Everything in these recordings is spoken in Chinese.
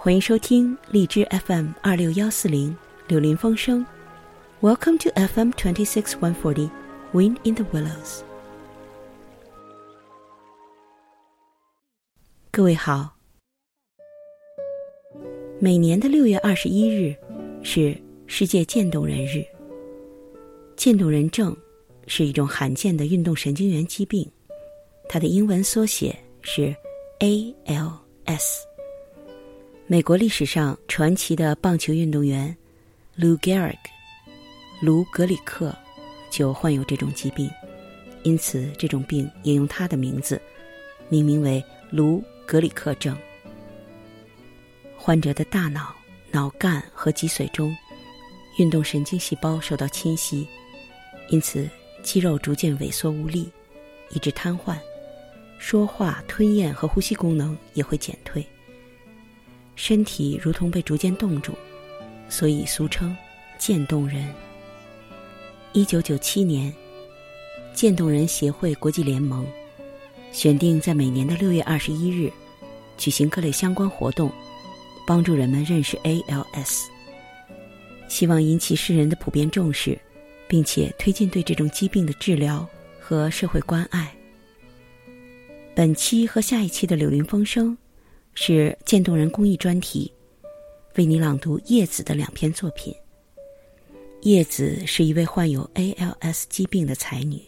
欢迎收听荔枝 FM 二六幺四零柳林风声。Welcome to FM twenty six one forty Wind in the Willows。各位好。每年的六月二十一日是世界渐冻人日。渐冻人症是一种罕见的运动神经元疾病，它的英文缩写是 ALS。美国历史上传奇的棒球运动员 Lou Gehrig，卢格里克就患有这种疾病，因此这种病也用他的名字命名为卢格里克症。患者的大脑、脑干和脊髓中运动神经细胞受到侵袭。因此，肌肉逐渐萎缩无力，以致瘫痪，说话、吞咽和呼吸功能也会减退。身体如同被逐渐冻住，所以俗称“渐冻人”。一九九七年，渐冻人协会国际联盟选定在每年的六月二十一日举行各类相关活动，帮助人们认识 ALS，希望引起世人的普遍重视。并且推进对这种疾病的治疗和社会关爱。本期和下一期的《柳林风声》是渐冻人公益专题，为你朗读叶子的两篇作品。叶子是一位患有 ALS 疾病的才女，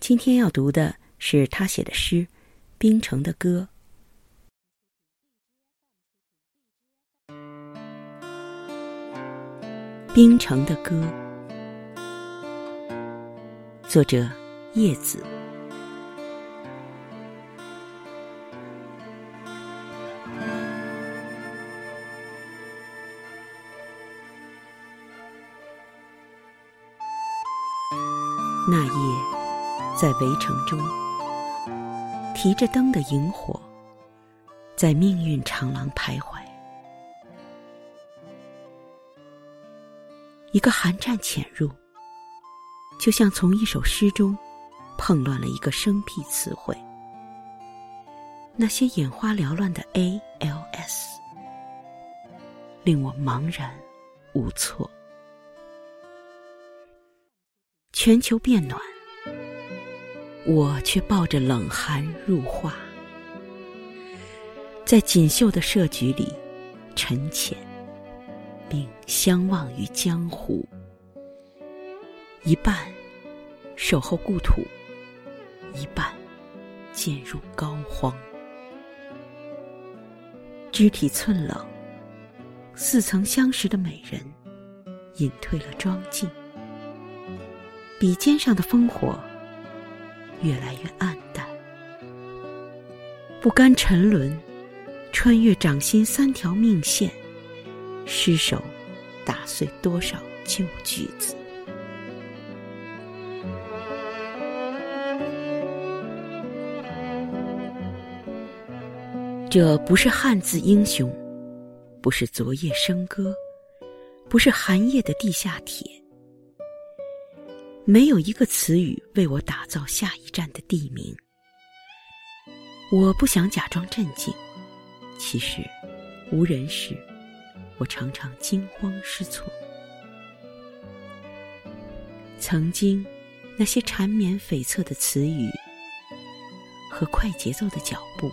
今天要读的是她写的诗《冰城的歌》。冰城的歌。作者叶子。那夜，在围城中，提着灯的萤火，在命运长廊徘徊。一个寒战潜入。就像从一首诗中碰乱了一个生僻词汇，那些眼花缭乱的 A L S，令我茫然无措。全球变暖，我却抱着冷寒入画，在锦绣的设局里沉潜，并相望于江湖。一半守候故土，一半渐入膏肓。肢体寸冷，似曾相识的美人隐退了妆镜，笔尖上的烽火越来越暗淡。不甘沉沦，穿越掌心三条命线，失手打碎多少旧句子。这不是汉字英雄，不是昨夜笙歌，不是寒夜的地下铁。没有一个词语为我打造下一站的地名。我不想假装镇静，其实无人时，我常常惊慌失措。曾经，那些缠绵悱恻的词语和快节奏的脚步。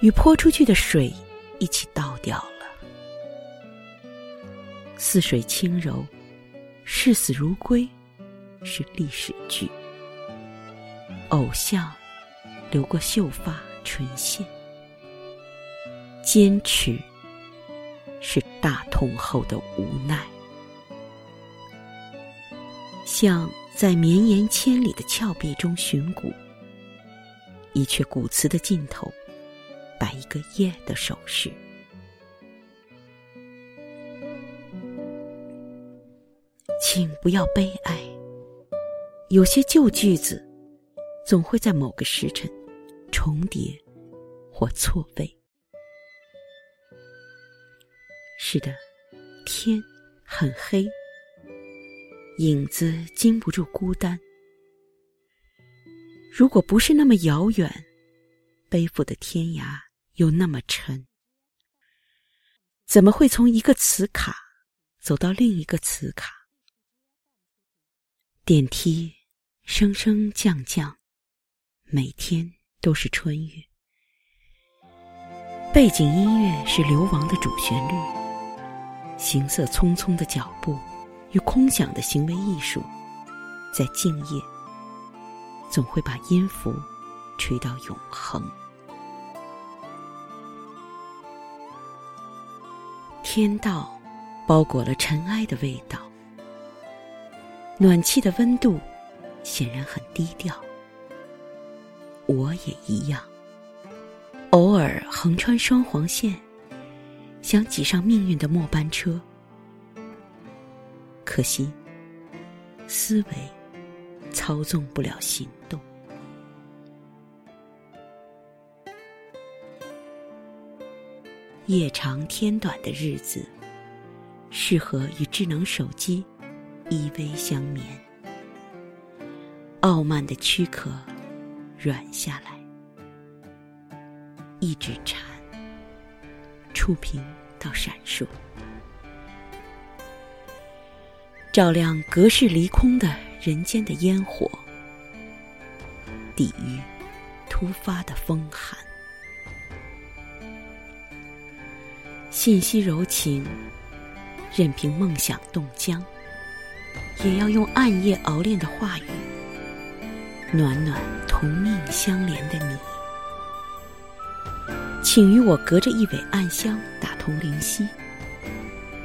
与泼出去的水一起倒掉了。似水轻柔，视死如归，是历史剧。偶像留过秀发唇线，坚持是大痛后的无奈。像在绵延千里的峭壁中寻古，一阙古词的尽头。摆一个耶的手势，请不要悲哀。有些旧句子，总会在某个时辰重叠或错位。是的，天很黑，影子经不住孤单。如果不是那么遥远，背负的天涯。又那么沉，怎么会从一个磁卡走到另一个磁卡？电梯升升降降，每天都是春雨。背景音乐是流亡的主旋律，行色匆匆的脚步与空想的行为艺术，在静夜总会把音符吹到永恒。天道包裹了尘埃的味道，暖气的温度显然很低调。我也一样，偶尔横穿双黄线，想挤上命运的末班车，可惜思维操纵不了行动。夜长天短的日子，适合与智能手机依偎相眠。傲慢的躯壳软下来，一指禅，触屏到闪烁，照亮隔世离空的人间的烟火，抵御突发的风寒。信息柔情，任凭梦想冻僵，也要用暗夜熬炼的话语，暖暖同命相连的你。请与我隔着一尾暗香打通灵犀，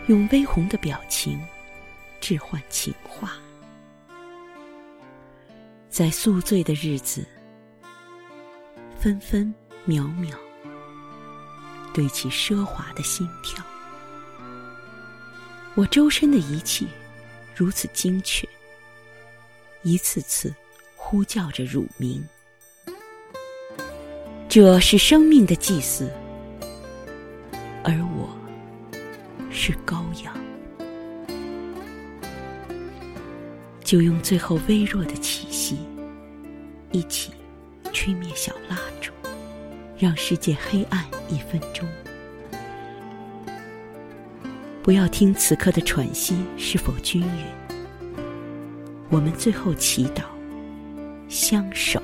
用微红的表情置换情话，在宿醉的日子，分分秒秒。对起奢华的心跳，我周身的一切如此精确，一次次呼叫着乳名。这是生命的祭祀，而我是羔羊。就用最后微弱的气息，一起吹灭小蜡烛。让世界黑暗一分钟，不要听此刻的喘息是否均匀。我们最后祈祷，相守，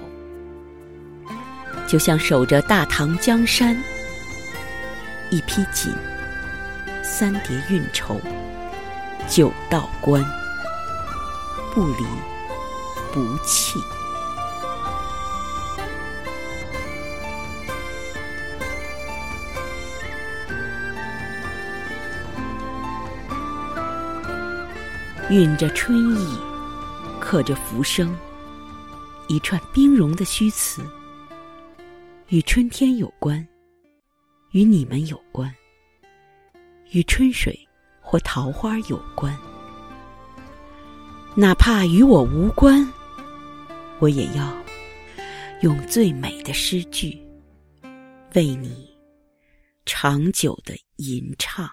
就像守着大唐江山。一匹锦，三叠运筹，九道关，不离不弃。蕴着春意，刻着浮生，一串冰融的虚词，与春天有关，与你们有关，与春水或桃花有关。哪怕与我无关，我也要用最美的诗句，为你长久的吟唱。